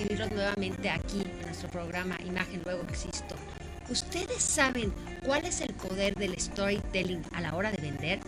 recibirlos nuevamente aquí en nuestro programa Imagen Luego Existo. ¿Ustedes saben cuál es el poder del storytelling a la hora de vender?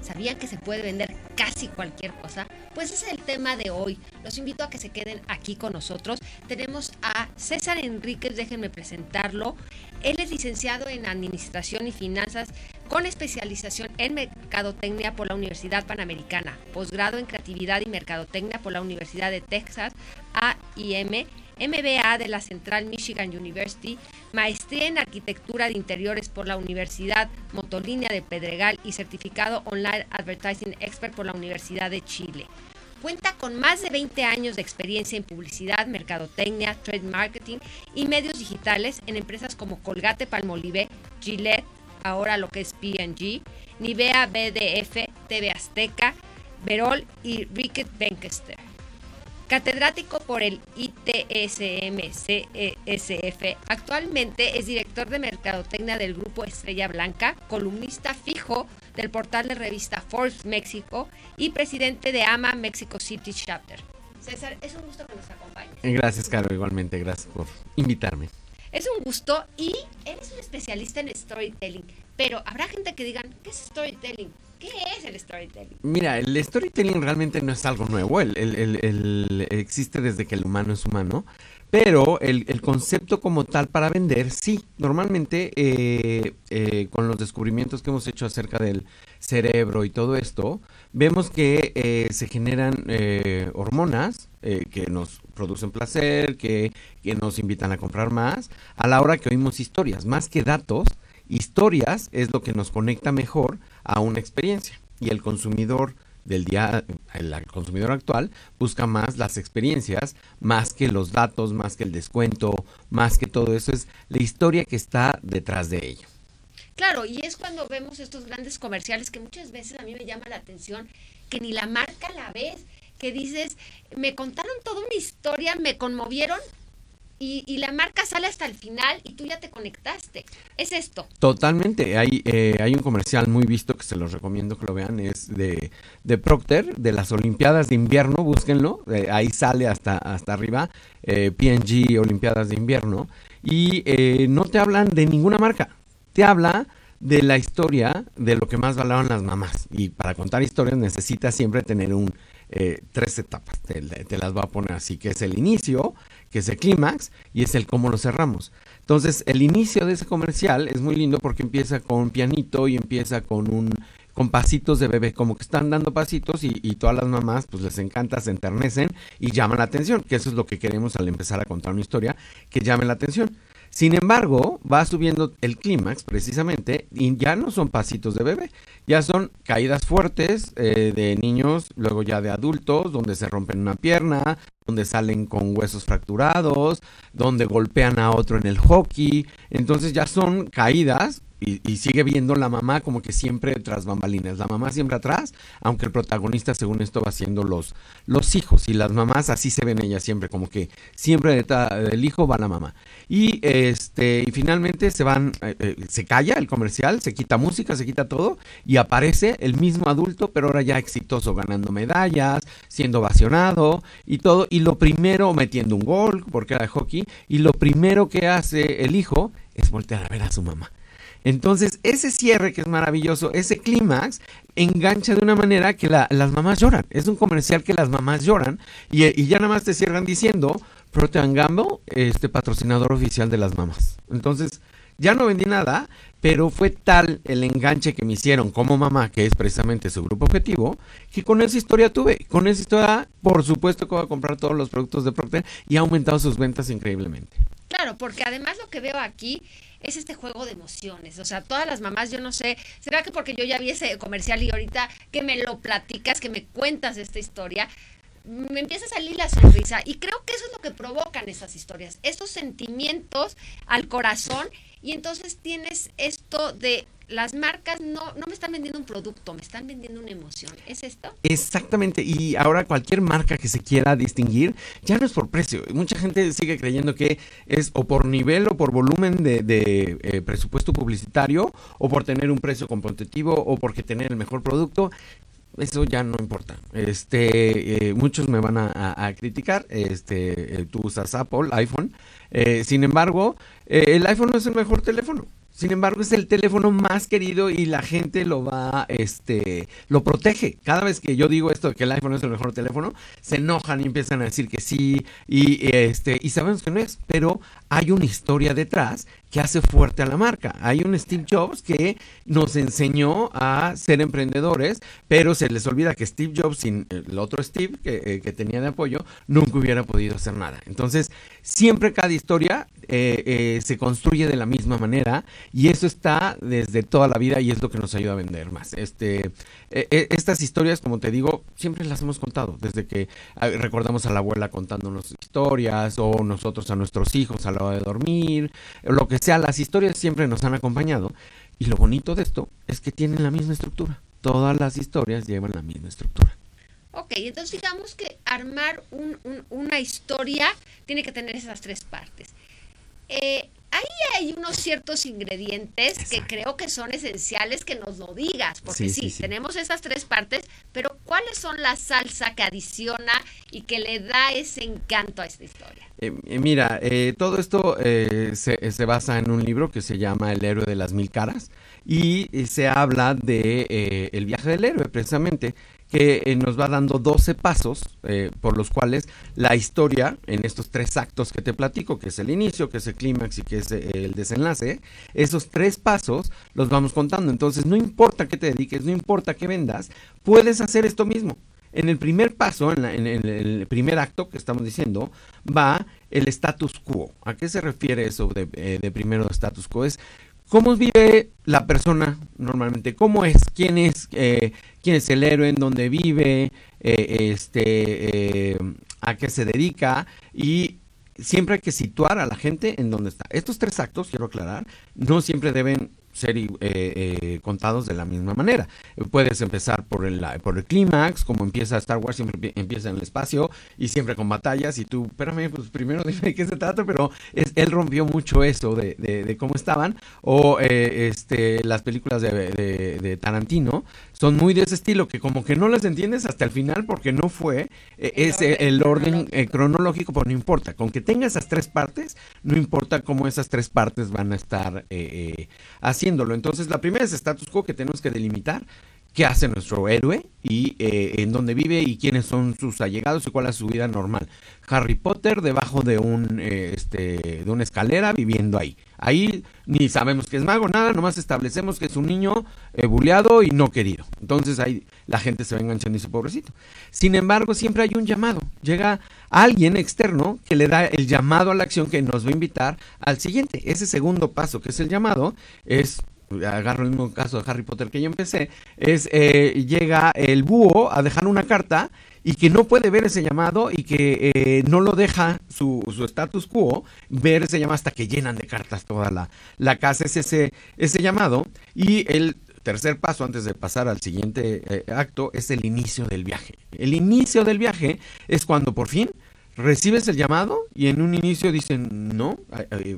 ¿Sabían que se puede vender casi cualquier cosa? Pues ese es el tema de hoy. Los invito a que se queden aquí con nosotros. Tenemos a César Enríquez, déjenme presentarlo. Él es licenciado en Administración y Finanzas con especialización en Mercadotecnia por la Universidad Panamericana, posgrado en Creatividad y Mercadotecnia por la Universidad de Texas, AIM MBA de la Central Michigan University, maestría en Arquitectura de Interiores por la Universidad Motolínea de Pedregal y certificado Online Advertising Expert por la Universidad de Chile. Cuenta con más de 20 años de experiencia en publicidad, mercadotecnia, trade marketing y medios digitales en empresas como Colgate Palmolive, Gillette, ahora lo que es P&G, Nivea BDF, TV Azteca, Verol y Ricket Benkester. Catedrático por el ITSM-CSF, actualmente es director de Mercadotecnia del Grupo Estrella Blanca, columnista fijo del portal de revista Forbes México y presidente de AMA Mexico City Chapter. César, es un gusto que nos acompañes. Gracias, Caro, igualmente, gracias por invitarme. Es un gusto y eres un especialista en storytelling, pero habrá gente que digan, ¿qué es storytelling? ¿Qué es el storytelling? Mira, el storytelling realmente no es algo nuevo, el, existe desde que el humano es humano, pero el, concepto como tal para vender, sí, normalmente eh, eh, con los descubrimientos que hemos hecho acerca del cerebro y todo esto, vemos que eh, se generan hormonas que nos producen placer, que nos invitan a comprar más, a la hora que oímos historias, más que datos, historias es lo que nos conecta mejor a una experiencia y el consumidor del día, el consumidor actual busca más las experiencias, más que los datos, más que el descuento, más que todo eso, es la historia que está detrás de ello. Claro, y es cuando vemos estos grandes comerciales que muchas veces a mí me llama la atención, que ni la marca la ves, que dices, me contaron toda una historia, me conmovieron, y, la marca sale hasta el final y tú ya te conectaste. Es esto. Totalmente. Hay, eh, hay un comercial muy visto que se los recomiendo que lo vean. Es de, de Procter, de las Olimpiadas de Invierno. Búsquenlo. Eh, ahí sale hasta, hasta arriba. Eh, PNG Olimpiadas de Invierno. Y eh, no te hablan de ninguna marca. Te habla de la historia de lo que más valoran las mamás. Y para contar historias necesitas siempre tener un tres etapas. Te, te, las voy a poner así, que es el inicio, que es el clímax, y es el cómo lo cerramos. Entonces, el inicio de ese comercial es muy lindo porque empieza con pianito y empieza con un con pasitos de bebé, como que están dando pasitos y, y, todas las mamás pues les encanta, se enternecen y llaman la atención, que eso es lo que queremos al empezar a contar una historia, que llame la atención. Sin embargo, va subiendo el clímax precisamente y ya no son pasitos de bebé, ya son caídas fuertes eh, de niños, luego ya de adultos, donde se rompen una pierna, donde salen con huesos fracturados, donde golpean a otro en el hockey. Entonces ya son caídas y, sigue viendo la mamá como que siempre tras bambalinas, la mamá siempre atrás, aunque el protagonista según esto va siendo los, los hijos y las mamás así se ven ellas siempre, como que siempre del hijo va la mamá. Y este y finalmente se van, eh, eh, se calla el comercial, se quita música, se quita todo y aparece el mismo adulto, pero ahora ya exitoso, ganando medallas, siendo ovacionado y todo, y lo primero metiendo un gol, porque era de hockey, y lo primero que hace el hijo es voltear a ver a su mamá entonces, ese cierre que es maravilloso, ese clímax, engancha de una manera que las mamás lloran. Es un comercial que las mamás lloran y, ya nada más te cierran diciendo Procter Gamble, este patrocinador oficial de las mamás. Entonces, ya no vendí nada, pero fue tal el enganche que me hicieron como mamá, que es precisamente su grupo objetivo, que con esa historia tuve. Con esa historia, por supuesto que voy a comprar todos los productos de Procter y ha aumentado sus ventas increíblemente. Claro, porque además lo que veo aquí es este juego de emociones. O sea, todas las mamás, yo no sé, ¿será que porque yo ya vi ese comercial y ahorita que me lo platicas, que me cuentas esta historia, me empieza a salir la sonrisa? Y creo que eso es lo que provocan esas historias, esos sentimientos al corazón. Y entonces tienes esto de las marcas no, no me están vendiendo un producto, me están vendiendo una emoción. ¿Es esto? Exactamente. Y ahora cualquier marca que se quiera distinguir ya no es por precio. Mucha gente sigue creyendo que es o por nivel o por volumen de, eh, presupuesto publicitario o por tener un precio competitivo o porque tener el mejor producto eso ya no importa. Este, eh, muchos me van a, criticar. Este, eh, tú usas Apple, iPhone. Eh, sin embargo, el iPhone no es el mejor teléfono. Sin embargo, es el teléfono más querido y la gente lo va, este, lo protege. Cada vez que yo digo esto de que el iPhone es el mejor teléfono, se enojan y empiezan a decir que sí y este y sabemos que no es, pero hay una historia detrás que hace fuerte a la marca. Hay un Steve Jobs que nos enseñó a ser emprendedores, pero se les olvida que Steve Jobs, sin el otro Steve que, eh, tenía de apoyo, nunca hubiera podido hacer nada. Entonces, siempre cada historia eh, eh, se construye de la misma manera y eso está desde toda la vida y es lo que nos ayuda a vender más. Este, estas historias, como te digo, siempre las hemos contado, desde que recordamos a la abuela contándonos historias o nosotros a nuestros hijos a la de dormir, lo que sea, las historias siempre nos han acompañado y lo bonito de esto es que tienen la misma estructura. Todas las historias llevan la misma estructura. Ok, entonces digamos que armar una historia tiene que tener esas tres partes. Eh, ahí hay unos ciertos ingredientes que creo que son esenciales que nos lo digas, porque sí, tenemos esas tres partes, pero ¿cuáles son la salsa que adiciona y que le da ese encanto a esta historia? Eh, eh, mira, eh, todo esto se, se, basa en un libro que se llama El héroe de las mil caras y se habla de el viaje del héroe precisamente que eh, nos va dando 12 pasos eh, por los cuales la historia, en estos tres actos que te platico, que es el inicio, que es el clímax y que es eh, el desenlace, esos tres pasos los vamos contando. Entonces, no importa qué te dediques, no importa qué vendas, puedes hacer esto mismo. En el primer paso, en, el primer acto que estamos diciendo, va el status quo. ¿A qué se refiere eso de, de primero status quo? Es ¿Cómo vive la persona normalmente? ¿Cómo es? ¿Quién es? Eh, ¿Quién es el héroe? ¿En dónde vive? Eh, este, eh, ¿A qué se dedica? Y siempre hay que situar a la gente en dónde está. Estos tres actos, quiero aclarar, no siempre deben ser eh, eh, contados de la misma manera. Puedes empezar por el, por el clímax, como empieza Star Wars, siempre empieza en el espacio y siempre con batallas y tú, espérame, pues primero dime de qué se trata, pero es, él rompió mucho eso de, de, cómo estaban. O eh, este, las películas de, de, Tarantino son muy de ese estilo, que como que no las entiendes hasta el final porque no fue ese, el orden cronológico, pero no importa. Con que tenga esas tres partes, no importa cómo esas tres partes van a estar así entonces, la primera es status quo que tenemos que delimitar qué hace nuestro héroe y eh, en dónde vive y quiénes son sus allegados y cuál es su vida normal. Harry Potter debajo de un eh, este de una escalera viviendo ahí. Ahí ni sabemos que es mago, nada, nomás establecemos que es un niño eh, y no querido. Entonces ahí la gente se va enganchando y dice, pobrecito. Sin embargo, siempre hay un llamado. Llega alguien externo que le da el llamado a la acción que nos va a invitar al siguiente. Ese segundo paso, que es el llamado, es agarro el mismo caso de Harry Potter que yo empecé, es eh, llega el búho a dejar una carta y que no puede ver ese llamado y que eh, no lo deja su, su, status quo ver ese llamado hasta que llenan de cartas toda la, la casa, es ese, ese llamado y el tercer paso antes de pasar al siguiente eh, acto es el inicio del viaje. El inicio del viaje es cuando por fin recibes el llamado y en un inicio dicen no,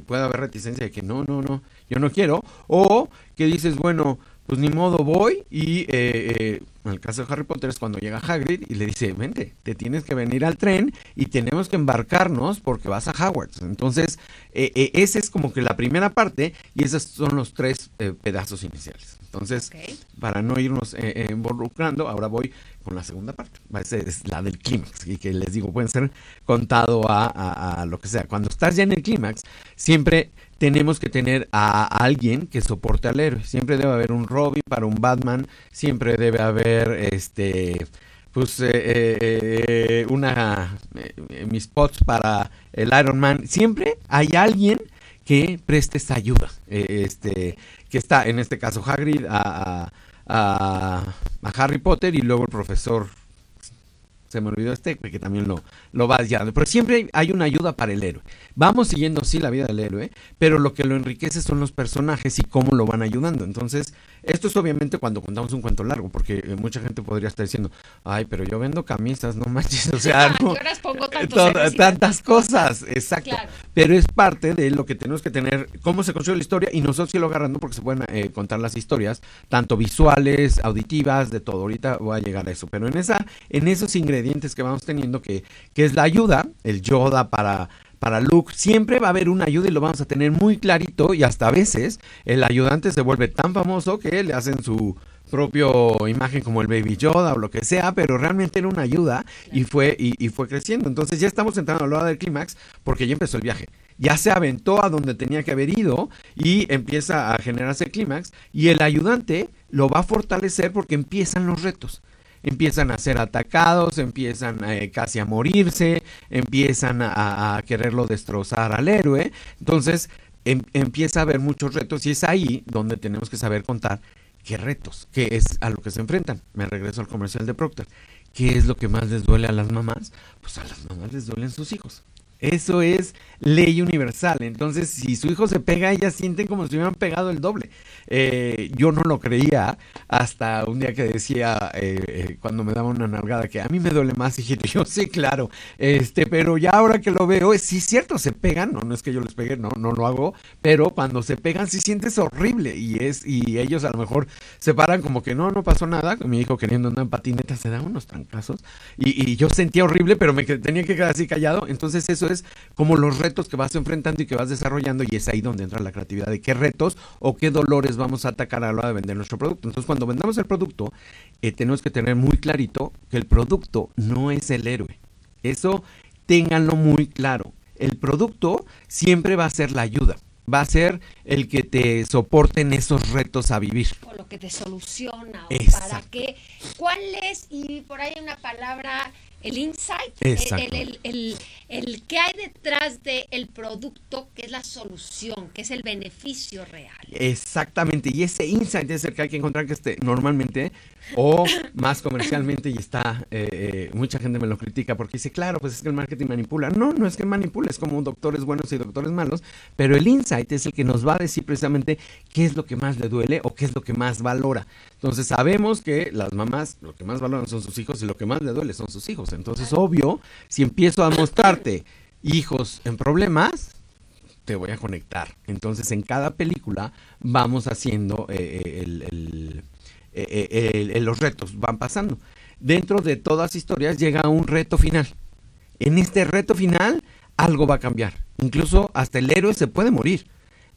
puede haber reticencia de que no, no, no, yo no quiero, o que dices, bueno, pues ni modo voy y eh, eh, en el caso de Harry Potter es cuando llega Hagrid y le dice, vente, te tienes que venir al tren y tenemos que embarcarnos porque vas a Hogwarts. Entonces, eh, esa es como que la primera parte y esos son los tres pedazos iniciales. Entonces, para no irnos involucrando, ahora voy con la segunda parte. Esa es la del clímax y que les digo, pueden ser contado a, a lo que sea. Cuando estás ya en el clímax, siempre tenemos que tener a alguien que soporte al héroe. Siempre debe haber un Robin para un Batman, siempre debe haber este pues eh, eh, eh una eh, mis spots para el Iron Man. Siempre hay alguien que preste esta ayuda. este que está en este caso Hagrid a, Harry Potter y luego el profesor se me olvidó este, que también lo, lo vas guiando. Pero siempre hay una ayuda para el héroe. Vamos siguiendo, sí, la vida del héroe, pero lo que lo enriquece son los personajes y cómo lo van ayudando. Entonces, esto es obviamente cuando contamos un cuento largo, porque eh, mucha gente podría estar diciendo, ay, pero yo vendo camisas, no manches, o sea, no, pongo tantas cosas, exacto. Pero es parte de lo que tenemos que tener, cómo se construye la historia y nosotros sí lo agarrando porque se pueden eh, contar las historias, tanto visuales, auditivas, de todo. Ahorita voy a llegar a eso, pero en esa, en esos ingredientes que vamos teniendo, que, que es la ayuda, el Yoda para para Luke, siempre va a haber una ayuda y lo vamos a tener muy clarito y hasta a veces el ayudante se vuelve tan famoso que le hacen su propio imagen como el Baby Yoda o lo que sea, pero realmente era una ayuda y fue, y, fue creciendo. Entonces ya estamos entrando a la hora del clímax porque ya empezó el viaje. Ya se aventó a donde tenía que haber ido y empieza a generarse el clímax y el ayudante lo va a fortalecer porque empiezan los retos empiezan a ser atacados, empiezan eh, casi a morirse, empiezan a, quererlo destrozar al héroe. Entonces em, empieza a haber muchos retos y es ahí donde tenemos que saber contar qué retos, qué es a lo que se enfrentan. Me regreso al comercial de Procter. ¿Qué es lo que más les duele a las mamás? Pues a las mamás les duelen sus hijos. Eso es ley universal. Entonces, si su hijo se pega, ellas sienten como si hubieran pegado el doble. Eh, yo no lo creía hasta un día que decía, eh, eh, cuando me daba una nalgada, que a mí me duele más, hijito. Yo, sí, claro. Este, pero ya ahora que lo veo, sí es cierto, se pegan. No, no es que yo les pegue, no, no lo hago. Pero cuando se pegan, sí sientes horrible. Y es, y ellos a lo mejor se paran como que no, no pasó nada. Mi hijo queriendo andar en patineta se da unos trancazos. Y, y yo sentía horrible, pero me tenía que quedar así callado. Entonces, eso es como los retos que vas enfrentando y que vas desarrollando y es ahí donde entra la creatividad de qué retos o qué dolores vamos a atacar a la hora de vender nuestro producto. Entonces cuando vendamos el producto eh, tenemos que tener muy clarito que el producto no es el héroe. Eso ténganlo muy claro. El producto siempre va a ser la ayuda va a ser el que te soporte en esos retos a vivir. O lo que te soluciona, o para qué. ¿Cuál es? Y por ahí una palabra el insight, el, el, el, que hay detrás del producto, que es la solución, que es el beneficio real. Exactamente, y ese insight es el que hay que encontrar que esté normalmente o más comercialmente y está, eh, eh, mucha gente me lo critica porque dice, claro, pues es que el marketing manipula. No, no es que manipula, es como doctores buenos y doctores malos, pero el insight es el que nos va a decir precisamente qué es lo que más le duele o qué es lo que más valora. Entonces sabemos que las mamás lo que más valoran son sus hijos y lo que más le duele son sus hijos. Entonces, obvio, si empiezo a mostrarte hijos en problemas, te voy a conectar. Entonces, en cada película vamos haciendo eh, eh, los retos, van pasando. Dentro de todas las historias llega un reto final. En este reto final, algo va a cambiar. Incluso hasta el héroe se puede morir.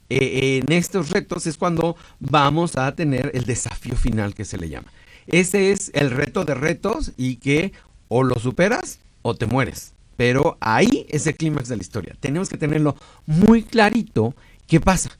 Eh, en estos retos es cuando vamos a tener el desafío final que se le llama. Ese es el reto de retos y que o lo superas o te mueres. Pero ahí es el clímax de la historia. Tenemos que tenerlo muy clarito qué pasa.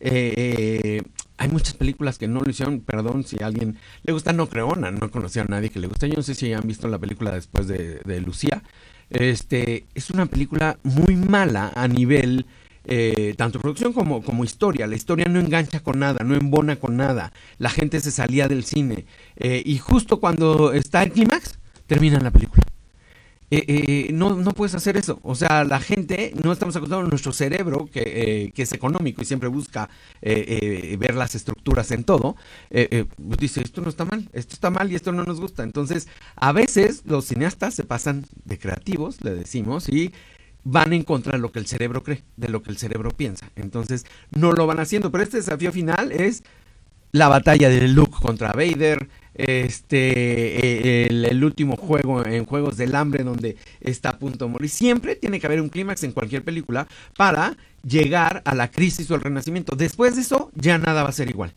Eh, eh, hay muchas películas que no lo hicieron, perdón si a alguien le gusta No Creona, no conocía a nadie que le guste. Yo no sé si han visto la película después de, Lucía. Este, es una película muy mala a nivel eh, tanto producción como, como historia. La historia no engancha con nada, no embona con nada. La gente se salía del cine. y justo cuando está el clímax, termina la película. Eh, eh, no, no puedes hacer eso. O sea, la gente, no estamos acostumbrados, nuestro cerebro, que, eh, que es económico y siempre busca ver las estructuras en todo, pues dice, esto no está mal, esto está mal y esto no nos gusta. Entonces, a veces los cineastas se pasan de creativos, le decimos, y van en contra de lo que el cerebro cree, de lo que el cerebro piensa. Entonces, no lo van haciendo. Pero este desafío final es la batalla de Luke contra Vader, este eh, el, último juego en Juegos del Hambre donde está a punto de morir. Siempre tiene que haber un clímax en cualquier película para llegar a la crisis o el renacimiento. Después de eso ya nada va a ser igual.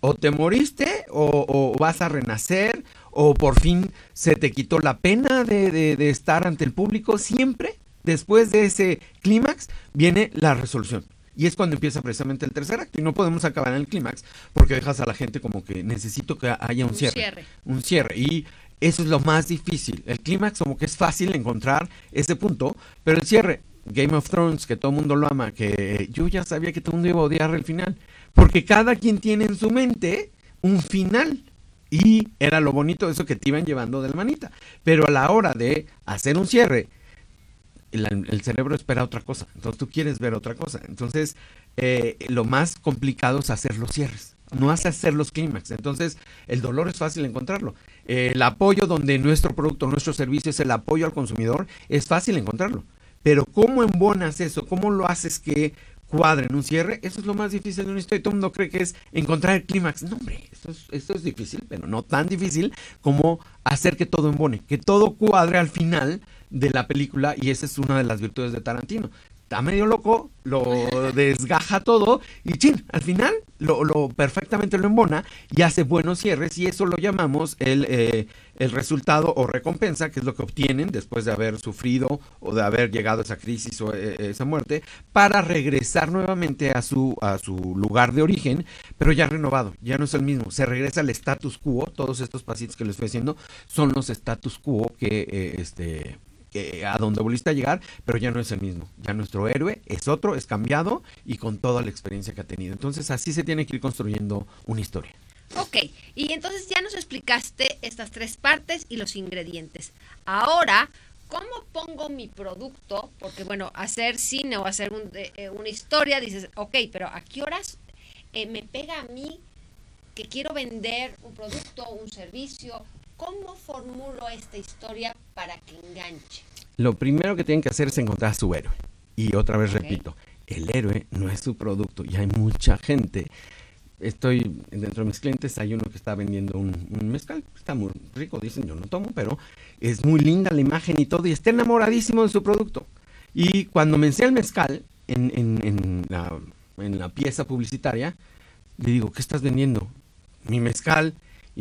O te moriste o, vas a renacer o por fin se te quitó la pena de, de estar ante el público. Siempre después de ese clímax viene la resolución. Y es cuando empieza precisamente el tercer acto. Y no podemos acabar en el clímax porque dejas a la gente como que necesito que haya un, cierre, Un cierre. Y eso es lo más difícil. El clímax como que es fácil encontrar ese punto, pero el cierre, Game of Thrones, que todo el mundo lo ama, que yo ya sabía que todo el mundo iba a odiar el final. Porque cada quien tiene en su mente un final. Y era lo bonito eso que te iban llevando de la manita. Pero a la hora de hacer un cierre, el, cerebro espera otra cosa. Entonces tú quieres ver otra cosa. Entonces eh, lo más complicado es hacer los cierres. No hace hacer los clímax. Entonces el dolor es fácil encontrarlo. el apoyo donde nuestro producto, nuestro servicio es el apoyo al consumidor, es fácil encontrarlo. Pero ¿cómo embonas eso? ¿Cómo lo haces que cuadre en un cierre? Eso es lo más difícil de una historia. Todo el mundo cree que es encontrar el clímax. No, hombre, esto es, esto es difícil, pero no tan difícil como hacer que todo embone, que todo cuadre al final de la película y esa es una de las virtudes de Tarantino. Está medio loco, lo desgaja todo y chin, al final lo, lo perfectamente lo embona y hace buenos cierres y eso lo llamamos el, eh, el resultado o recompensa, que es lo que obtienen después de haber sufrido o de haber llegado a esa crisis o eh, esa muerte, para regresar nuevamente a su, a su lugar de origen, pero ya renovado, ya no es el mismo, se regresa al status quo, todos estos pasitos que les estoy diciendo son los status quo que eh, este a donde volviste a llegar, pero ya no es el mismo. Ya nuestro héroe es otro, es cambiado y con toda la experiencia que ha tenido. Entonces así se tiene que ir construyendo una historia. Ok, y entonces ya nos explicaste estas tres partes y los ingredientes. Ahora, ¿cómo pongo mi producto? Porque bueno, hacer cine o hacer eh, eh, una historia, dices, ok, pero ¿a qué horas eh, me pega a mí que quiero vender un producto, un servicio ¿Cómo formulo esta historia para que enganche? Lo primero que tienen que hacer es encontrar a su héroe. Y otra vez repito, el héroe no es su producto. Y hay mucha gente. Estoy dentro de mis clientes, hay uno que está vendiendo un, mezcal, está muy rico, dicen, yo no tomo, pero es muy linda la imagen y todo, y está enamoradísimo de su producto. Y cuando me enseña el mezcal en, en, la, en la pieza publicitaria, le digo, ¿qué estás vendiendo? Mi mezcal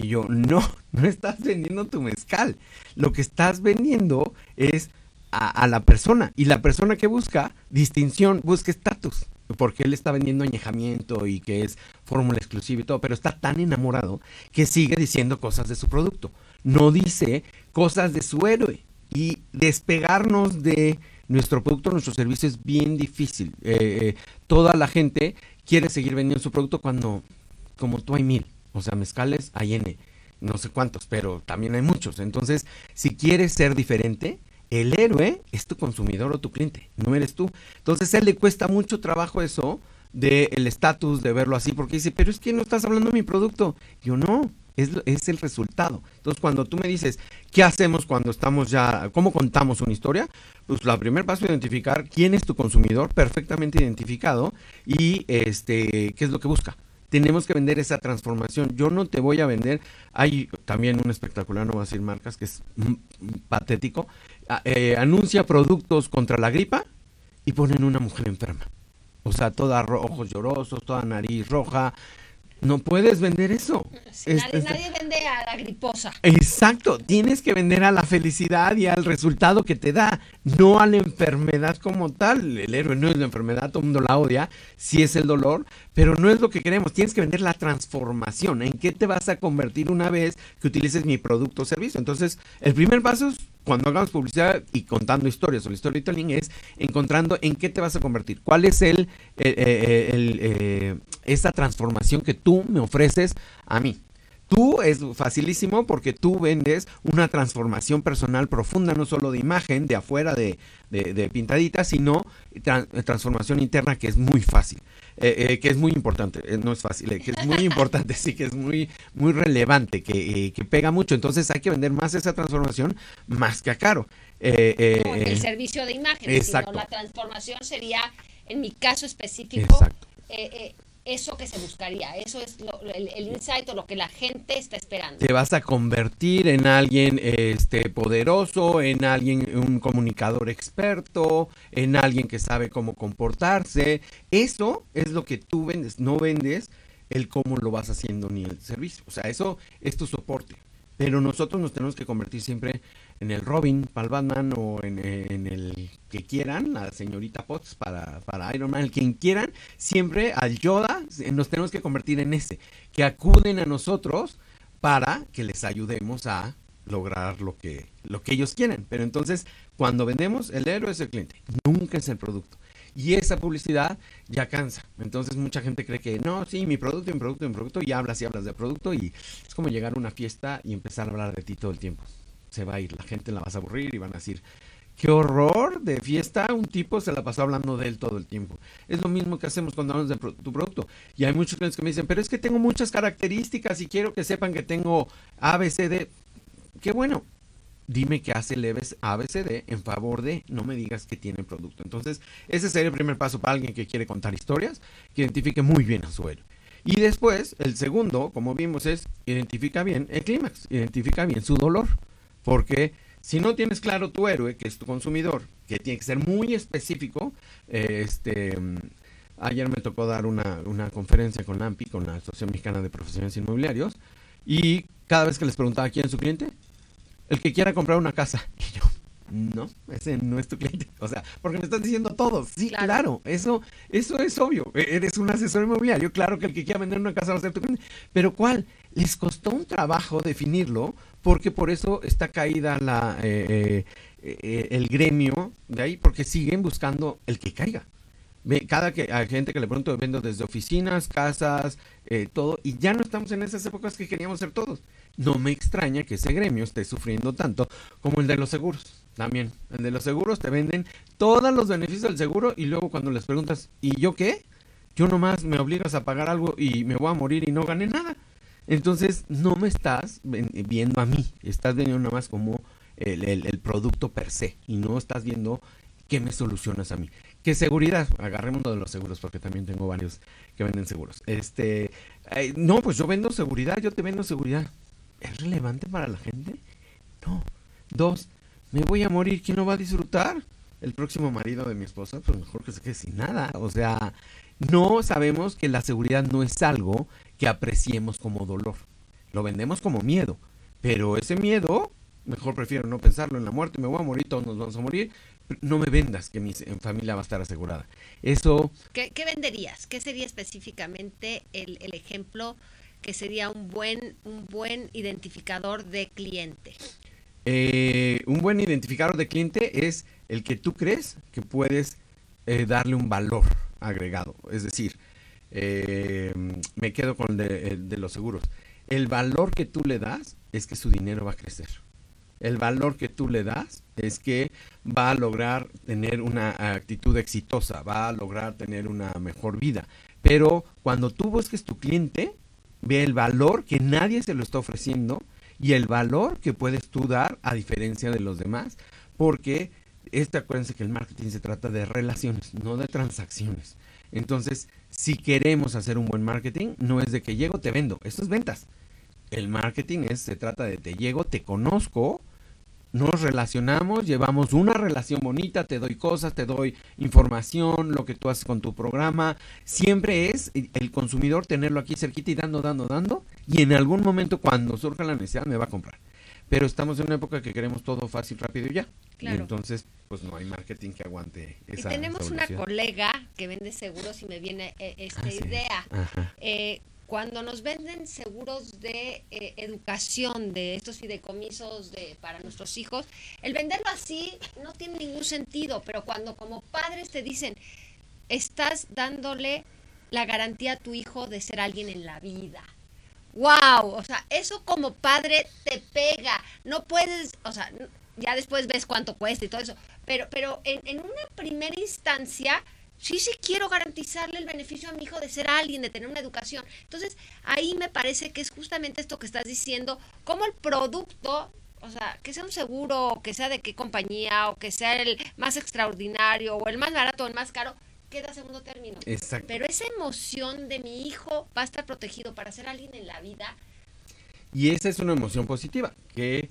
y yo, no, no estás vendiendo tu mezcal. Lo que estás vendiendo es a, la persona. Y la persona que busca distinción, busca estatus. Porque él está vendiendo añejamiento y que es fórmula exclusiva y todo. Pero está tan enamorado que sigue diciendo cosas de su producto. No dice cosas de su héroe. Y despegarnos de nuestro producto, nuestro servicio es bien difícil. Eh, eh, toda la gente quiere seguir vendiendo su producto cuando, como tú hay mil. O sea, mezcales hay no sé cuántos, pero también hay muchos. Entonces, si quieres ser diferente, el héroe es tu consumidor o tu cliente, no eres tú. Entonces, a él le cuesta mucho trabajo eso del estatus, de verlo así, porque dice, pero es que no estás hablando de mi producto. Yo no, es, es, el resultado. Entonces, cuando tú me dices, ¿qué hacemos cuando estamos ya, cómo contamos una historia? Pues la primer paso es identificar quién es tu consumidor, perfectamente identificado, y este, qué es lo que busca tenemos que vender esa transformación. Yo no te voy a vender. Hay también un espectacular, no voy a decir marcas, que es patético. Eh, anuncia productos contra la gripa y ponen una mujer enferma. O sea, toda ojos llorosos, toda nariz roja, no puedes vender eso. nadie, vende a la griposa. Exacto, tienes que vender a la felicidad y al resultado que te da, no a la enfermedad como tal. El héroe no es la enfermedad, todo el mundo la odia, sí es el dolor, pero no es lo que queremos. Tienes que vender la transformación. ¿En qué te vas a convertir una vez que utilices mi producto o servicio? Entonces, el primer paso es cuando hagamos publicidad y contando historias o el storytelling es encontrando en qué te vas a convertir, cuál es el, el, eh, esa transformación que tú me ofreces a mí. Tú es facilísimo porque tú vendes una transformación personal profunda, no solo de imagen, de afuera, de, de, pintadita, sino transformación interna que es muy fácil, eh, eh, que es muy importante, eh, no es fácil, que es muy importante, sí, que es muy, muy relevante, que, que, pega mucho. Entonces hay que vender más esa transformación más que a caro. el servicio de imagen, exacto. la transformación sería, en mi caso específico, exacto eso que se buscaría, eso es el, insight o lo que la gente está esperando. Te vas a convertir en alguien este, poderoso, en alguien, un comunicador experto, en alguien que sabe cómo comportarse. Eso es lo que tú vendes, no vendes el cómo lo vas haciendo ni el servicio. O sea, eso es tu soporte. Pero nosotros nos tenemos que convertir siempre en el Robin para el Batman o en, el que quieran, la señorita Potts para, para Iron Man, el quien quieran, siempre al Yoda nos tenemos que convertir en ese, que acuden a nosotros para que les ayudemos a lograr lo que, lo que ellos quieren. Pero entonces, cuando vendemos, el héroe es el cliente, nunca es el producto. Y esa publicidad ya cansa. Entonces mucha gente cree que no, sí, mi producto, mi producto, mi producto, y hablas y hablas de producto y es como llegar a una fiesta y empezar a hablar de ti todo el tiempo. Se va a ir, la gente la vas a aburrir y van a decir, qué horror de fiesta, un tipo se la pasó hablando de él todo el tiempo. Es lo mismo que hacemos cuando hablamos de tu producto. Y hay muchos clientes que me dicen, pero es que tengo muchas características y quiero que sepan que tengo ABCD. Qué bueno, dime qué hace el ABCD en favor de, no me digas que tiene producto. Entonces, ese sería el primer paso para alguien que quiere contar historias, que identifique muy bien a su héroe. Y después, el segundo, como vimos, es identifica bien el clímax, identifica bien su dolor. Porque si no tienes claro tu héroe, que es tu consumidor, que tiene que ser muy específico, este, ayer me tocó dar una, una conferencia con AMPI, con la Asociación Mexicana de Profesionales Inmobiliarios, y cada vez que les preguntaba quién es su cliente, el que quiera comprar una casa. Y yo, no, ese no es tu cliente. O sea, porque me estás diciendo todo. Sí, claro. eso, eso es obvio. E-, eres un asesor inmobiliario. Claro que el que quiera vender una casa va a ser tu cliente. Pero ¿cuál? Les costó un trabajo definirlo porque por eso está caída la, eh, eh, eh, el gremio de ahí, porque siguen buscando el que caiga. Cada que hay gente que le pregunto vendo desde oficinas, casas, todo, y ya no estamos en esas épocas que queríamos ser todos no me extraña que ese gremio esté sufriendo tanto como el de los seguros. También, el de los seguros te venden todos los beneficios del seguro y luego cuando les preguntas, ¿y yo qué? Yo nomás me obligas a pagar algo y me voy a morir y no gané nada. Entonces, no me estás viendo a mí, estás viendo nada más como el, producto per se y no estás viendo qué me solucionas a mí. ¿Qué seguridad? Agarremos lo de los seguros porque también tengo varios que venden seguros. Este, no, pues yo vendo seguridad, yo te vendo seguridad. ¿Es relevante para la gente? No. Dos, me voy a morir, ¿quién no va a disfrutar? El próximo marido de mi esposa, pues mejor que se quede sin nada. O sea, no sabemos que la seguridad no es algo que apreciemos como dolor. Lo vendemos como miedo. Pero ese miedo, mejor prefiero no pensarlo en la muerte, me voy a morir, todos nos vamos a morir. No me vendas que mi familia va a estar asegurada. Eso... ¿Qué, venderías? ¿Qué sería específicamente el ejemplo? Que sería un buen, un buen identificador de cliente? Eh, un buen identificador de cliente es el que tú crees que puedes eh, darle un valor agregado. Es decir, eh, me quedo con el de, los seguros. El valor que tú le das es que su dinero va a crecer. El valor que tú le das es que va a lograr tener una actitud exitosa, va a lograr tener una mejor vida. Pero cuando tú busques tu cliente, ve el valor que nadie se lo está ofreciendo y el valor que puedes tú dar a diferencia de los demás, porque este, acuérdense que el marketing se trata de relaciones, no de transacciones. Entonces, si queremos hacer un buen marketing, no es de que llego, te vendo, esto es ventas. El marketing es, se trata de te llego, te conozco, nos relacionamos, llevamos una relación bonita, te doy cosas, te doy información, lo que tú haces con tu programa. Siempre es el consumidor tenerlo aquí cerquita y dando, dando, dando. Y en algún momento cuando surja la necesidad me va a comprar. Pero estamos en una época que queremos todo fácil, rápido y ya. Y entonces, pues no hay marketing que aguante esa. Y tenemos una colega que vende seguros y me viene eh, esta ah, idea. Eh, cuando nos venden seguros de eh, educación, de estos fideicomisos de, para nuestros hijos, el venderlo así no tiene ningún sentido, pero cuando como padres te dicen, estás dándole la garantía a tu hijo de ser alguien en la vida. ¡Wow! O sea, eso como padre te pega. No puedes, o sea, ya después ves cuánto cuesta y todo eso, pero, pero en, en una primera instancia sí, sí quiero garantizarle el beneficio a mi hijo de ser alguien, de tener una educación. Entonces, ahí me parece que es justamente esto que estás diciendo, como el producto, o sea, que sea un seguro, que sea de qué compañía, o que sea el más extraordinario, o el más barato o el más caro, queda segundo término. Exacto. Pero esa emoción de mi hijo va a estar protegido para ser alguien en la vida. Y esa es una emoción positiva, que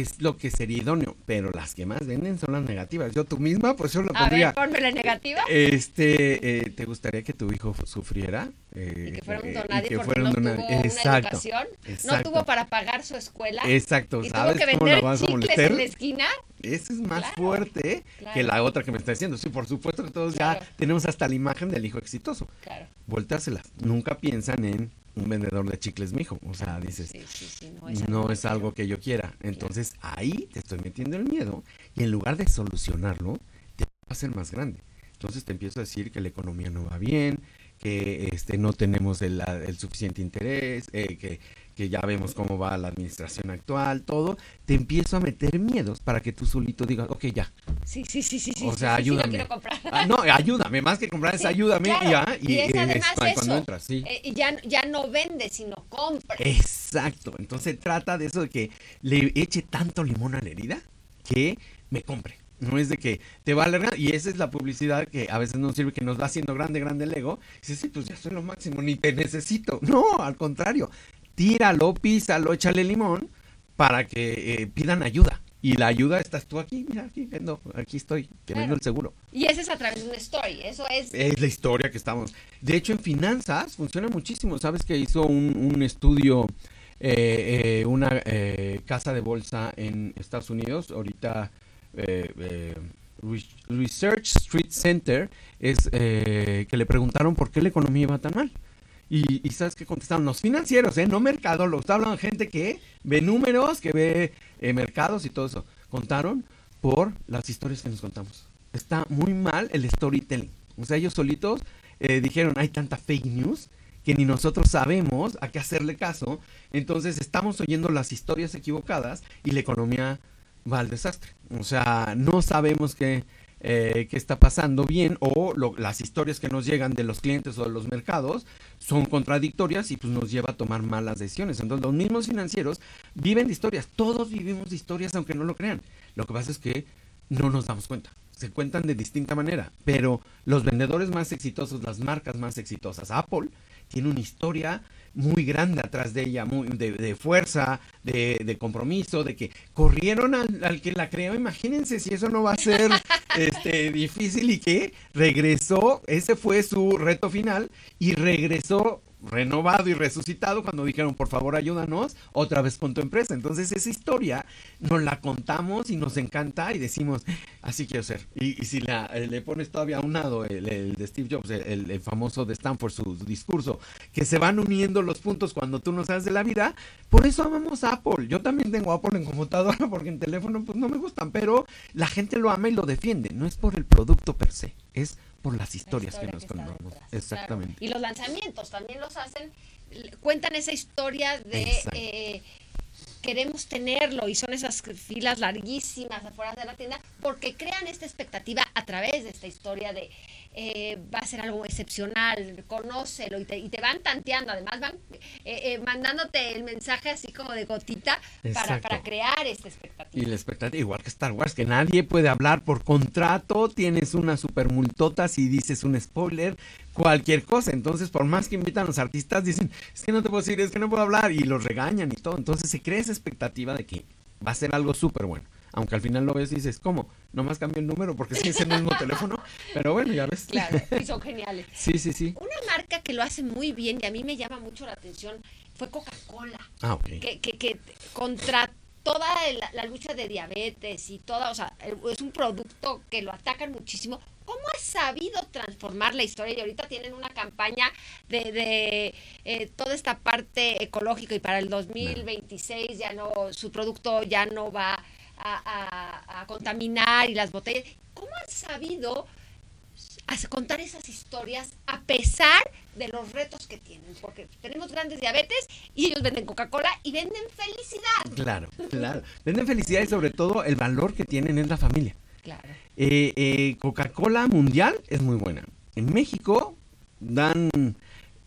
es lo que sería idóneo, pero las que más venden son las negativas. Yo tú misma, pues yo lo pondría. A ver, la negativa. Este, eh, ¿te gustaría que tu hijo sufriera? Eh, y que fuera un eh, donadie porque no tuvo una educación, no tuvo para pagar su escuela. Exacto, y ¿sabes tuvo que vender cómo chicles en la esquina. Eso es más fuerte que la otra que me está diciendo. Sí, por supuesto que todos ya tenemos hasta la imagen del hijo exitoso. Claro. Voltárselas. Nunca piensan en un vendedor de chicles, mijo. O sea, dices, no, es, algo que yo quiera. Entonces ahí te estoy metiendo el miedo y en lugar de solucionarlo, te va a hacer más grande. Entonces te empiezo a decir que la economía no va bien, que este, no tenemos el, el suficiente interés, eh, que, que, ya vemos cómo va la administración actual, todo, te empiezo a meter miedos para que tú solito digas, ok, ya. Sí, sí, sí, sí. O sí, sea, sí, ayúdame. Sí. Ah, no, ayúdame, más que comprar es ayúdame claro. y ya. Y, y es además es eso, cuando entras, sí. eh, ya, ya no vende, sino compra. Exacto. Entonces trata de eso de que le eche tanto limón a la herida que me compre. No es de que te va a alargar. Y esa es la publicidad que a veces nos sirve, que nos va haciendo grande, grande el ego. Y dices, sí, pues ya soy lo máximo, ni te necesito. No, al contrario. Tíralo, písalo, échale limón para que eh, pidan ayuda. Y la ayuda estás tú aquí, mira, aquí vendo, aquí estoy, Claro. vendo el seguro. Y ese es a través de una story. Eso es. Es la historia que estamos. De hecho, en finanzas funciona muchísimo. Sabes que hizo un, un estudio eh, eh, una eh, casa de bolsa en Estados Unidos. Ahorita eh, eh, Re- Research Street Center es eh, que le preguntaron por qué la economía iba tan mal. Y, sabes qué contestaron los financieros, ¿eh? no mercadólogos. Hablan gente que ve números, que ve mercados y todo eso. Contaron por las historias que nos contamos. Está muy mal el storytelling. O sea, ellos solitos dijeron, hay tanta fake news que ni nosotros sabemos a qué hacerle caso. Entonces estamos oyendo las historias equivocadas y la economía va al desastre. O sea, no sabemos qué, eh, qué está pasando bien o las historias que nos llegan de los clientes o de los mercados son contradictorias y pues nos lleva a tomar malas decisiones. Entonces los mismos financieros viven de historias. Todos vivimos de historias aunque no lo crean. Lo que pasa es que no nos damos cuenta. Se cuentan de distinta manera, pero los vendedores más exitosos, las marcas más exitosas, Apple, tiene una historia muy grande atrás de ella, muy de, de fuerza, de, de compromiso, de que corrieron al, al que la creó. Imagínense si eso no va a ser este, difícil y que regresó, ese fue su reto final y regresó renovado y resucitado cuando dijeron por favor ayúdanos otra vez con tu empresa entonces esa historia nos la contamos y nos encanta y decimos así quiero ser y, si la, eh, le pones todavía a un lado el, de Steve Jobs el, el famoso de Stanford su discurso que se van uniendo los puntos cuando tú no sabes de la vida por eso amamos a Apple. Yo también tengo Apple en computadora porque en teléfono pues no me gustan pero la gente lo ama y lo defiende. No es por el producto per se es por las historias historia que nos contamos. exactamente claro. Y los lanzamientos también los hacen, cuentan esa historia de eh, queremos tenerlo y son esas filas larguísimas afuera de la tienda porque crean esta expectativa a través de esta historia de eh, va a ser algo excepcional, conócelo y te, y te van tanteando, además van eh, eh, mandándote el mensaje así como de gotita para, crear esta Y expectativa. la expectativa, igual que Star Wars, que nadie puede hablar por contrato, tienes una super multota si dices un spoiler, cualquier cosa. Entonces, por más que invitan a los artistas, dicen, es que no te puedo decir, es que no puedo hablar, y los regañan y todo. Entonces se crea esa expectativa de que va a ser algo súper bueno. Aunque al final lo ves y dices, ¿cómo? Nomás cambió el número porque sí es el mismo teléfono. Pero bueno, ya ves. Claro, y son geniales. Sí, sí, sí. Una marca que lo hace muy bien y a mí me llama mucho la atención fue Coca-Cola. Ah, ok. que, que, que contra toda la, la lucha de diabetes y toda, o sea, es un producto que lo atacan muchísimo. ¿Cómo ha sabido transformar la historia? Y ahorita tienen una campaña de, de eh, toda esta parte ecológica y para el 2026 ya no, su producto ya no va a, a- a contaminar y las botellas. ¿Cómo han sabido contar esas historias a pesar de los retos que tienen, porque tenemos grandes diabetes y ellos venden Coca-Cola y venden felicidad. Claro, claro. Venden felicidad y sobre todo el valor que tienen es la familia. Claro. Eh, eh, Coca-Cola Mundial es muy buena. En México dan...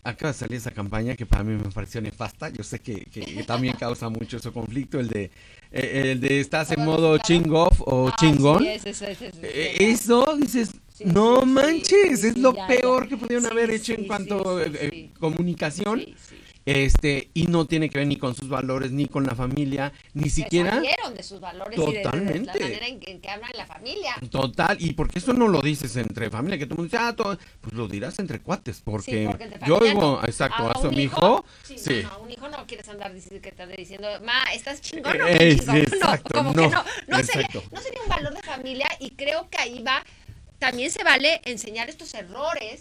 Acaba de salir esa campaña que para mí me pareció nefasta. Yo sé que, que- que también causa mucho ese conflicto, el de, eh, el de estás en modo ching off o Ah, chingón. sí, Eh, ese. Eso, dices, Sí, no sí, manches, sí, es lo ya, peor ya. que pudieron haber hecho en cuanto sí, eh, sí. comunicación. Este, y no tiene que ver ni con sus valores, ni con la familia, ni siquiera. salieron de sus valores y de- de, la Totalmente. manera en que, en que hablan la familia. Total, y porque eso no lo dices entre familia, que tú me dices, ah, todo- pues lo dirás entre cuates, porque, Sí, porque entre yo oigo, no. exacto, A su mi hijo, sí, sí, No, no, un hijo no quieres andar diciendo, que te diciendo, ma, ¿estás chingón o Eh, sí, chingón? exacto, no, como no, que no. No sería, no sería un valor de familia y creo que ahí va, también se vale enseñar estos errores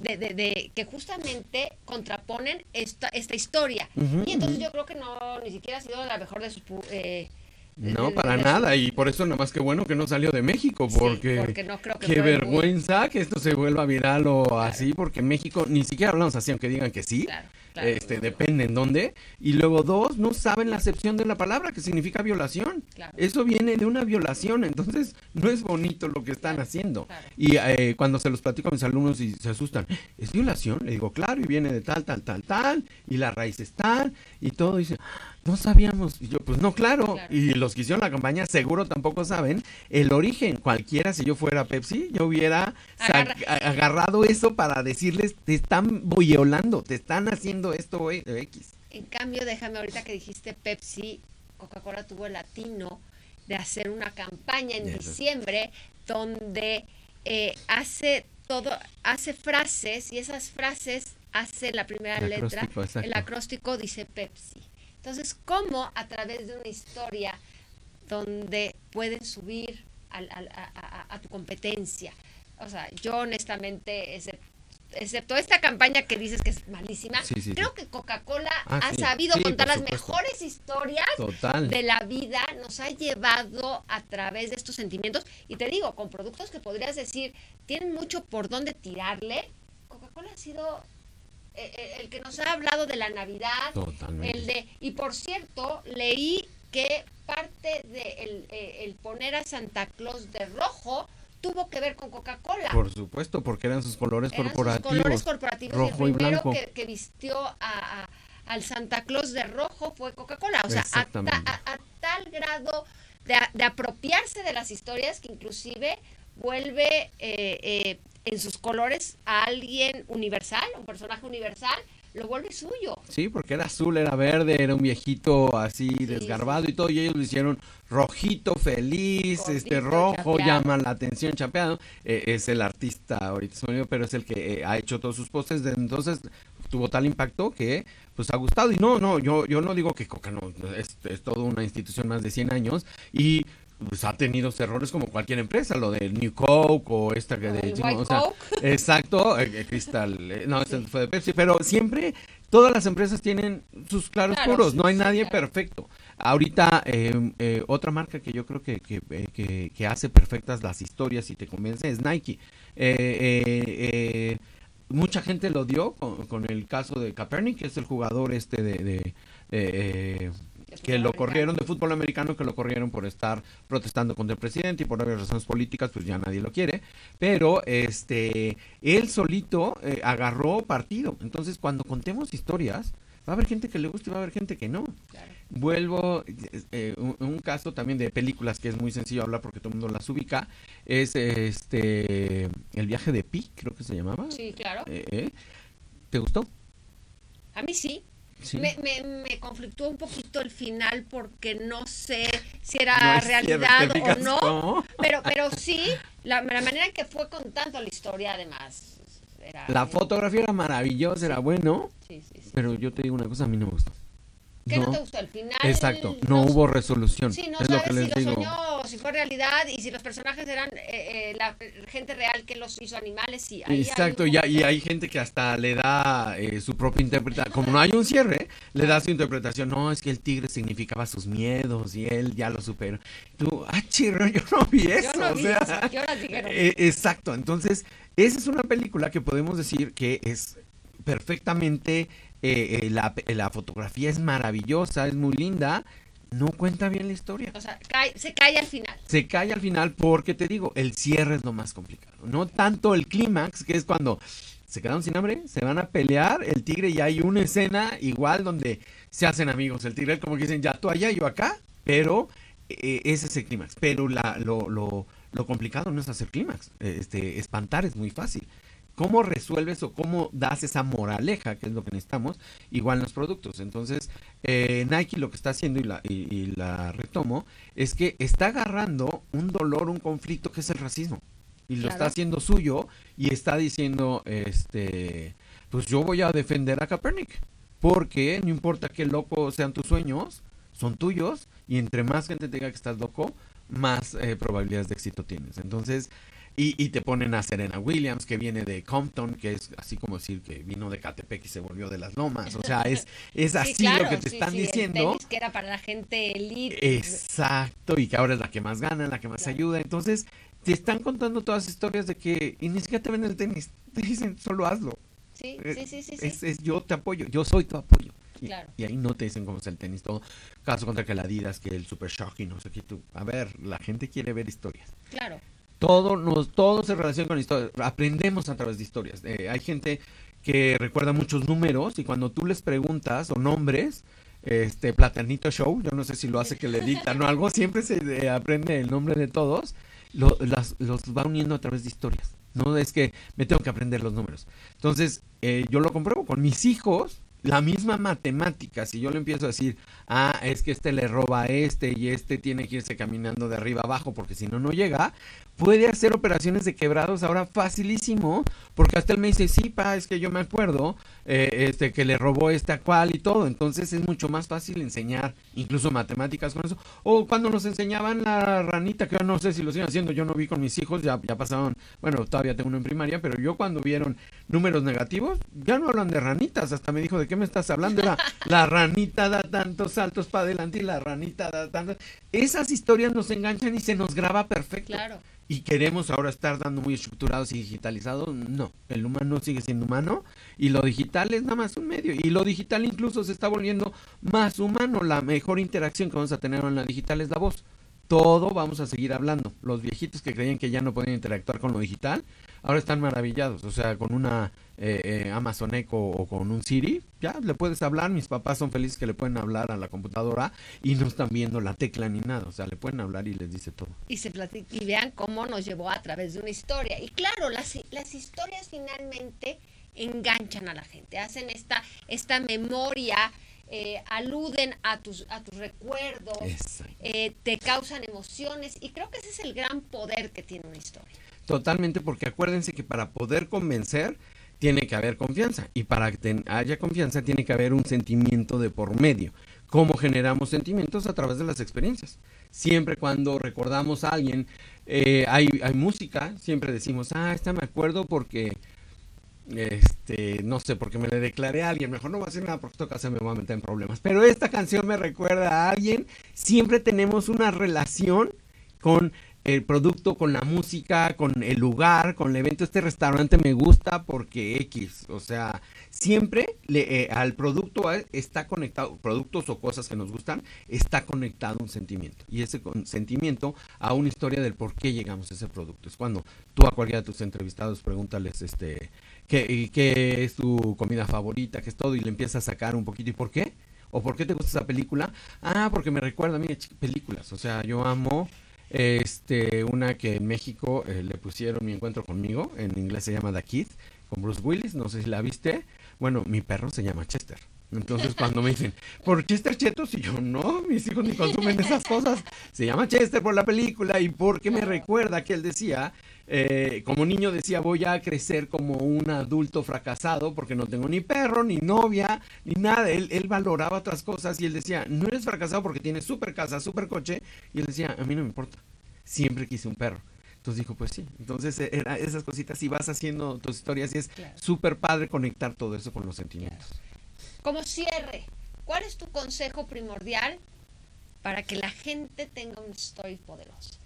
de, de, de que justamente contraponen esta, esta historia. Y entonces yo creo que no, ni siquiera ha sido la mejor de sus eh, No, para nada, y por eso nada más que bueno que no salió de México, porque, no creo que qué vergüenza que esto se vuelva viral o así, porque México ni siquiera hablamos así, aunque digan que sí, este, depende en dónde, y luego dos, no saben la acepción de la palabra, que significa violación, eso viene de una violación, entonces no es bonito lo que están haciendo, y eh, cuando se los platico a mis alumnos y se asustan, ¿es violación? Le digo, claro, y viene de tal, tal, tal, tal, y la raíz es tal, y todo, dice no sabíamos. Y yo, pues no, claro. Y los que hicieron la campaña seguro tampoco saben el origen. Cualquiera, si yo fuera Pepsi, yo hubiera agarrado eso para decirles, te están violando, te están haciendo esto X. En cambio, déjame ahorita que dijiste Pepsi, Coca-Cola tuvo el latino de hacer una campaña en diciembre donde eh, hace todo, hace frases y esas frases hace la primera letra, el acróstico dice Pepsi. Entonces, ¿cómo a través de una historia donde pueden subir a, tu competencia? O sea, yo honestamente, excepto esta campaña que dices que es malísima, creo que Coca-Cola ah, ha sabido contar las mejores historias de la vida, nos ha llevado a través de estos sentimientos. Y te digo, con productos que podrías decir, tienen mucho por dónde tirarle, Coca-Cola ha sido el que nos ha hablado de la Navidad, el de y por cierto leí que parte de eh, el, poner a Santa Claus de rojo tuvo que ver con Coca-Cola. Por supuesto, porque eran sus colores corporativos. Sus colores corporativos. Rojo y el primero Que, vistió a, al Santa Claus de rojo fue Coca-Cola. O sea, a, tal grado de, apropiarse de las historias que inclusive vuelve eh, en sus colores a alguien universal, un personaje universal, lo vuelve suyo. Sí, porque era azul, era verde, era un viejito así desgarbado y todo, y ellos lo hicieron rojito, feliz, este rojo, llama la atención, chapeado. Eh, es el artista ahorita, pero es el que eh, ha hecho todos sus postes, entonces tuvo tal impacto que pues ha gustado y no, no, yo, yo no digo que Coca no, es, es toda una institución más de 100 años y pues ha tenido errores como cualquier empresa, lo de New Coke o esta que de o sea, exacto, eh, eh, Cristal, eh, no, este fue de Pepsi, pero siempre todas las empresas tienen sus claros puros, no hay nadie perfecto. Ahorita em, otra marca que yo creo que, que, que, hace perfectas las historias y te convence es Nike. mucha gente lo dio con, el caso de Kaepernick, que es el jugador este de, de que lo corrieron de fútbol americano, que lo corrieron por estar protestando contra el presidente y por varias razones políticas, pues ya nadie lo quiere. Pero este, él solito eh, agarró partido. Entonces, cuando contemos historias, va a haber gente que le guste y va a haber gente que no. Vuelvo, eh, un, caso también de películas que es muy sencillo hablar porque todo el mundo las ubica, es este El viaje de Pi, creo que se llamaba. Sí, claro. Eh, ¿Te gustó? A mí sí. Me, me, me, conflictó un poquito el final porque no sé si era realidad o no, pero pero sí, la, manera en que fue contando la historia además. la fotografía era maravillosa, era bueno, pero yo te digo una cosa, a mí no me gustó. ¿Qué no, te gustó? El final. Exacto, no, hubo resolución. Sí, no es sabes lo que si lo soñó, si fue realidad y si los personajes eran eh, eh, la gente real que los hizo animales. Sí, Exacto, y, hay gente que hasta le da eh, su propia interpretación. Como no hay un cierre, le da su interpretación. No, es que el tigre significaba sus miedos y él ya lo superó. Tú, ah, chirro, yo no vi eso. Yo no vi eso, yo exacto, entonces, esa es una película que podemos decir que es perfectamente eh, eh, la, la, fotografía es maravillosa, es muy linda, no cuenta bien la historia. O sea, se cae al final. Se cae al final porque te digo, el cierre es lo más complicado. No tanto el clímax, que es cuando se quedaron sin hambre, se van a pelear, el tigre y hay una escena igual donde se hacen amigos. El tigre como que dicen, ya tú allá, yo acá, pero eh, ese es el clímax. Pero la, lo, lo, lo complicado no es hacer clímax, este, espantar es muy fácil. ¿Cómo resuelves o cómo das esa moraleja, que es lo que necesitamos, igual en los productos? Entonces, eh, Nike lo que está haciendo, y la, y, la retomo, es que está agarrando un dolor, un conflicto que es el racismo. Y lo está haciendo suyo y está diciendo, este, pues yo voy a defender a Kaepernick. Porque no importa qué loco sean tus sueños, son tuyos y entre más gente tenga que estás loco, más eh, probabilidades de éxito tienes. Entonces, Y, te ponen a Serena Williams, que viene de Compton, que es así como decir que vino de Catepec y se volvió de las lomas. O sea, es, es así lo que te están diciendo. que era para la gente elite. Exacto, y que ahora es la que más gana, la que más ayuda. Entonces, te están contando todas historias de que, y ni siquiera te ven el tenis, te dicen, solo hazlo. Sí, sí, sí, sí. Es, yo te apoyo, yo soy tu apoyo. Y, ahí no te dicen cómo es el tenis, todo. Caso contra que la Adidas, que el Super Shock y no sé qué. Tú. A ver, la gente quiere ver historias. Claro. Todo, nos, todo se relaciona con historias. Aprendemos a través de historias. Eh, hay gente que recuerda muchos números y cuando tú les preguntas o nombres, este Platanito Show, yo no sé si lo hace que le dictan o algo, siempre se eh, aprende el nombre de todos, los va uniendo a través de historias. No es que me tengo que aprender los números. Entonces, eh, yo lo compruebo con mis hijos, la misma matemática, si yo le empiezo a decir, ah, es que este le roba a este y este tiene que irse caminando de arriba abajo porque si no, no llega, puede hacer operaciones de quebrados ahora facilísimo, porque hasta él me dice, sí, pa, es que yo me acuerdo eh, este, que le robó este a cual y todo, entonces es mucho más fácil enseñar incluso matemáticas con eso. O cuando nos enseñaban la ranita, que yo no sé si lo siguen haciendo, yo no vi con mis hijos, ya, ya pasaron, bueno, todavía tengo uno en primaria, pero yo cuando vieron números negativos, ya no hablan de ranitas, hasta me dijo, ¿de qué me estás hablando? Era la ranita da tantos saltos para adelante y la ranita da tantos... Esas historias nos enganchan y se nos graba perfecto. Claro y queremos ahora estar dando muy estructurados y digitalizados, no, el humano sigue siendo humano y lo digital es nada más un medio y lo digital incluso se está volviendo más humano, la mejor interacción que vamos a tener en la digital es la voz. Todo vamos a seguir hablando. Los viejitos que creían que ya no podían interactuar con lo digital, ahora están maravillados. O sea, con una eh, eh, Amazon Echo o con un Siri, ya le puedes hablar. Mis papás son felices que le pueden hablar a la computadora y no están viendo la tecla ni nada. O sea, le pueden hablar y les dice todo. Y, se y vean cómo nos llevó a través de una historia. Y claro, las, las historias finalmente enganchan a la gente, hacen esta, esta memoria. Eh, aluden a tus, a tus recuerdos, te causan emociones y creo que ese es el gran poder que tiene una historia. Totalmente, porque acuérdense que para poder convencer tiene que haber confianza y para que haya confianza tiene que haber un sentimiento de por medio. ¿Cómo generamos sentimientos? A través de las experiencias. Siempre cuando recordamos a alguien, eh, hay, hay música, siempre decimos, ah, esta me acuerdo porque este, no sé, porque me le declaré a alguien, mejor no voy a hacer nada porque esto me va a meter en problemas, pero esta canción me recuerda a alguien, siempre tenemos una relación con el producto, con la música, con el lugar, con el evento. Este restaurante me gusta porque X, o sea, siempre le, eh, al producto está conectado, productos o cosas que nos gustan, está conectado un sentimiento. Y ese sentimiento a una historia del por qué llegamos a ese producto. Es cuando tú a cualquiera de tus entrevistados pregúntales, este, ¿qué, qué es tu comida favorita? ¿Qué es todo? Y le empiezas a sacar un poquito, ¿y por qué? ¿O por qué te gusta esa película? Ah, porque me recuerda a mí películas. O sea, yo amo este, una que en México eh, le pusieron Mi Encuentro conmigo, en inglés se llama The Kid, con Bruce Willis, no sé si la viste. Bueno, mi perro se llama Chester. Entonces cuando me dicen, ¿por Chester Chetos? Y yo, no, mis hijos ni consumen esas cosas. Se llama Chester por la película y porque me recuerda que él decía, eh, como niño decía, voy a crecer como un adulto fracasado porque no tengo ni perro, ni novia, ni nada. Él, él valoraba otras cosas y él decía, no eres fracasado porque tienes súper casa, súper coche. Y él decía, a mí no me importa, siempre quise un perro. Entonces dijo, pues sí. Entonces, eh, era esas cositas, y vas haciendo tus historias y es súper padre conectar todo eso con los sentimientos. Como cierre, ¿cuál es tu consejo primordial para que la gente tenga un story poderoso?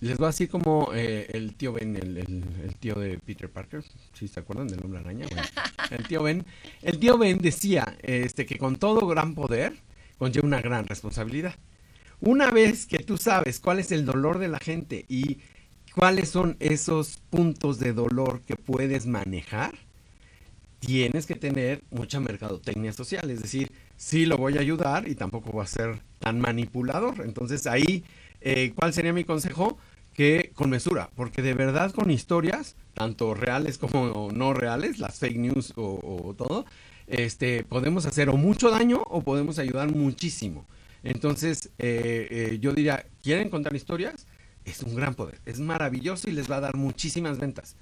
Les voy a decir como eh, el tío Ben, el, tío de Peter Parker, si se acuerdan del hombre araña. el tío Ben, el tío Ben decía este, que con todo gran poder conlleva una gran responsabilidad. Una vez que tú sabes cuál es el dolor de la gente y cuáles son esos puntos de dolor que puedes manejar, tienes que tener mucha mercadotecnia social. Es decir, sí lo voy a ayudar y tampoco voy a ser tan manipulador. Entonces ahí, eh, ¿cuál sería mi consejo? Que con mesura, porque de verdad con historias, tanto reales como no reales, las fake news o, todo, este, podemos hacer o mucho daño o podemos ayudar muchísimo. Entonces, eh, eh, yo diría, ¿quieren contar historias? Es un gran poder, es maravilloso y les va a dar muchísimas ventas.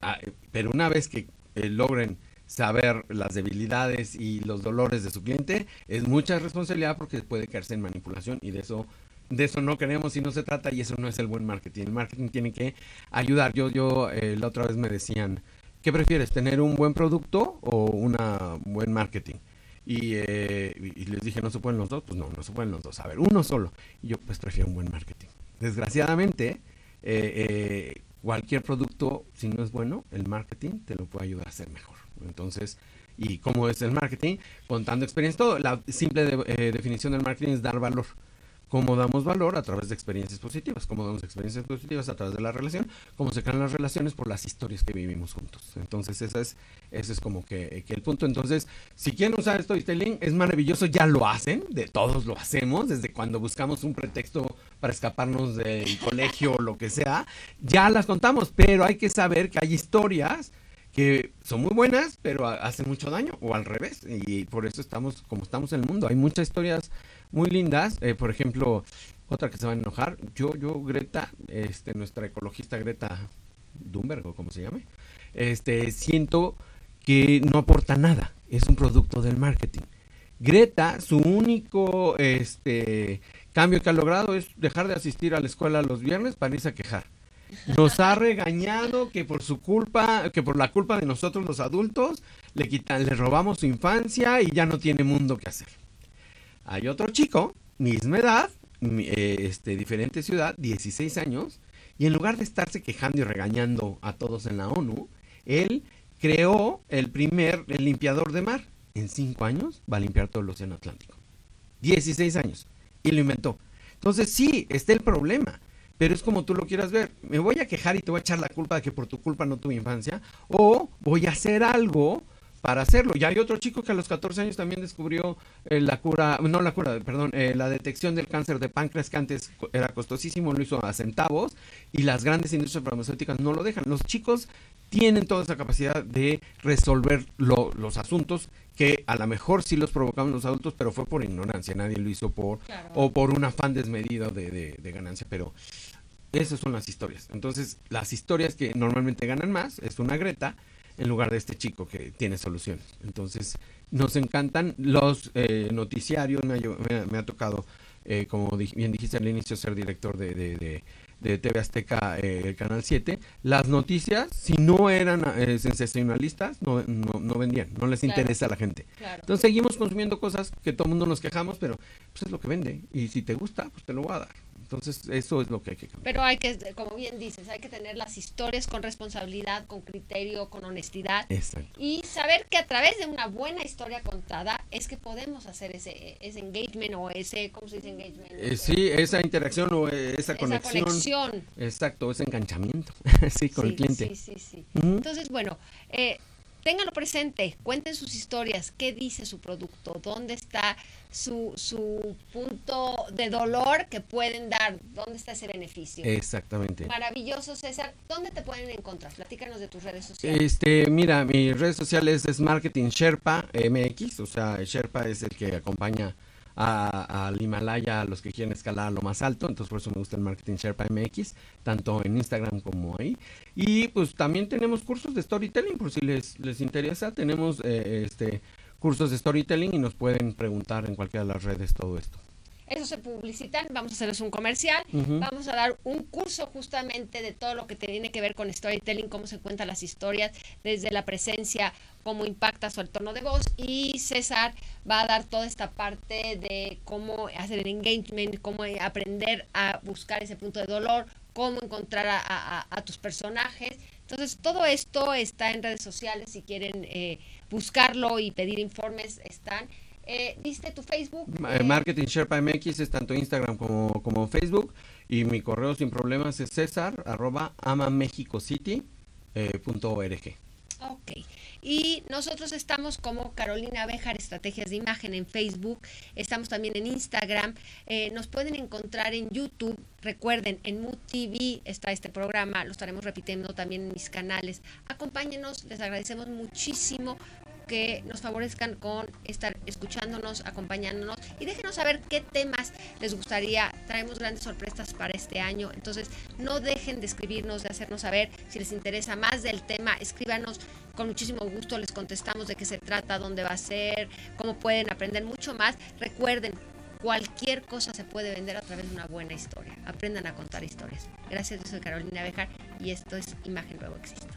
Ah, pero una vez que eh, logren saber las debilidades y los dolores de su cliente, es mucha responsabilidad porque puede caerse en manipulación y de eso de eso no queremos y no se trata y eso no es el buen marketing. El marketing tiene que ayudar. Yo, yo eh, la otra vez me decían, ¿qué prefieres, tener un buen producto o un buen marketing? Eh, y, les dije, ¿no se pueden los dos? Pues no, no se pueden los dos. A ver, uno solo. Y yo pues prefiero un buen marketing. Desgraciadamente, eh, cualquier producto, si no es bueno, el marketing te lo puede ayudar a ser mejor. Entonces, ¿y cómo es el marketing? Contando experiencia, todo. La simple definición del marketing es dar valor cómo damos valor a través de experiencias positivas, cómo damos experiencias positivas a través de la relación, cómo se crean las relaciones por las historias que vivimos juntos. Entonces, ese es, ese es como que, el punto. Entonces, si quieren usar storytelling, es maravilloso, ya lo hacen, de todos lo hacemos, desde cuando buscamos un pretexto para escaparnos del colegio o lo que sea, ya las contamos, pero hay que saber que hay historias que son muy buenas, pero hacen mucho daño, o al revés, y por eso estamos como estamos en el mundo. Hay muchas historias muy lindas. Eh, por ejemplo, otra que se va a enojar. Yo, yo, Greta, este, nuestra ecologista Greta Thunberg, o como se llame, este, siento que no aporta nada. Es un producto del marketing. Greta, su único este, cambio que ha logrado es dejar de asistir a la escuela los viernes para irse a quejar. Nos ha regañado que por su culpa, que por la culpa de nosotros los adultos, le quitan, le robamos su infancia y ya no tiene mundo que hacer. Hay otro chico, misma edad, eh, este, diferente ciudad, 16 años, y en lugar de estarse quejando y regañando a todos en la ONU, él creó el primer limpiador de mar. En cinco años va a limpiar todo el océano Atlántico. 16 años. Y lo inventó. Entonces sí, está el problema. Pero es como tú lo quieras ver. Me voy a quejar y te voy a echar la culpa de que por tu culpa no tuve infancia. O voy a hacer algo para hacerlo. Y hay otro chico que a los 14 años también descubrió eh, la cura, no la cura, perdón, eh, la detección del cáncer de páncreas que antes era costosísimo, lo hizo a centavos y las grandes industrias farmacéuticas no lo dejan. Los chicos tienen toda esa capacidad de resolver los asuntos que a lo mejor sí los provocamos los adultos, pero fue por ignorancia, nadie lo hizo por o por un afán desmedido de, de ganancia, pero esas son las historias. Entonces, las historias que normalmente ganan más es una Greta, en lugar de este chico que tiene soluciones. Entonces, nos encantan los eh, noticiarios, me ha, me, ha tocado, eh, como bien dijiste al inicio, ser director de, de, de, TV Azteca, eh, Canal 7. Las noticias, si no eran sensacionalistas, no, no, vendían, no les interesa a la gente. Entonces, seguimos consumiendo cosas que todo el mundo nos quejamos, pero pues es lo que vende. Y si te gusta, pues te lo voy a dar. Entonces, eso es lo que hay que cambiar. Pero hay que, como bien dices, hay que tener las historias con responsabilidad, con criterio, con honestidad. Exacto. Y saber que a través de una buena historia contada es que podemos hacer ese, ese engagement o ese, ¿cómo se dice engagement? Eh, sí, esa interacción o esa conexión. Esa conexión. Exacto, ese enganchamiento, sí, con el cliente. Sí, sí, sí. Entonces, bueno, eh, ténganlo presente, cuenten sus historias, qué dice su producto, dónde está su, su punto de dolor que pueden dar, dónde está ese beneficio. Exactamente. Maravilloso, César. ¿Dónde te pueden encontrar? Platícanos de tus redes sociales. Este, mira, mis redes sociales es Marketing Sherpa MX, o sea, Sherpa es el que acompaña al Himalaya a los que quieren escalar a lo más alto, entonces por eso me gusta el Marketing Sherpa MX, tanto en Instagram como ahí. Y pues también tenemos cursos de storytelling, por si les, les interesa, tenemos eh, este cursos de storytelling y nos pueden preguntar en cualquiera de las redes todo esto. Eso se publicitan, vamos a hacerles un comercial, vamos a dar un curso justamente de todo lo que tiene que ver con storytelling, cómo se cuentan las historias, desde la presencia, cómo impacta su tono de voz y César va a dar toda esta parte de cómo hacer el engagement, cómo aprender a buscar ese punto de dolor, cómo encontrar a, tus personajes. Entonces, todo esto está en redes sociales, si quieren eh, buscarlo y pedir informes, están. Eh, ¿Viste tu Facebook? Eh, Marketing Sherpa MX es tanto Instagram como, Facebook. Y mi correo sin problemas es césar arroba amamexicocity.org. Ok. Y nosotros estamos como Carolina Bejar, Estrategias de Imagen en Facebook. Estamos también en Instagram. Eh, nos pueden encontrar en YouTube. Recuerden, en Mood TV está este programa. Lo estaremos repitiendo también en mis canales. Acompáñenos. Les agradecemos muchísimo que nos favorezcan con estar escuchándonos, acompañándonos y déjenos saber qué temas les gustaría. Traemos grandes sorpresas para este año, entonces no dejen de escribirnos, de hacernos saber si les interesa más del tema, escríbanos con muchísimo gusto les contestamos de qué se trata, dónde va a ser, cómo pueden aprender mucho más. Recuerden, cualquier cosa se puede vender a través de una buena historia. Aprendan a contar historias. Gracias, yo soy Carolina Bejar y esto es Imagen Nuevo Existe.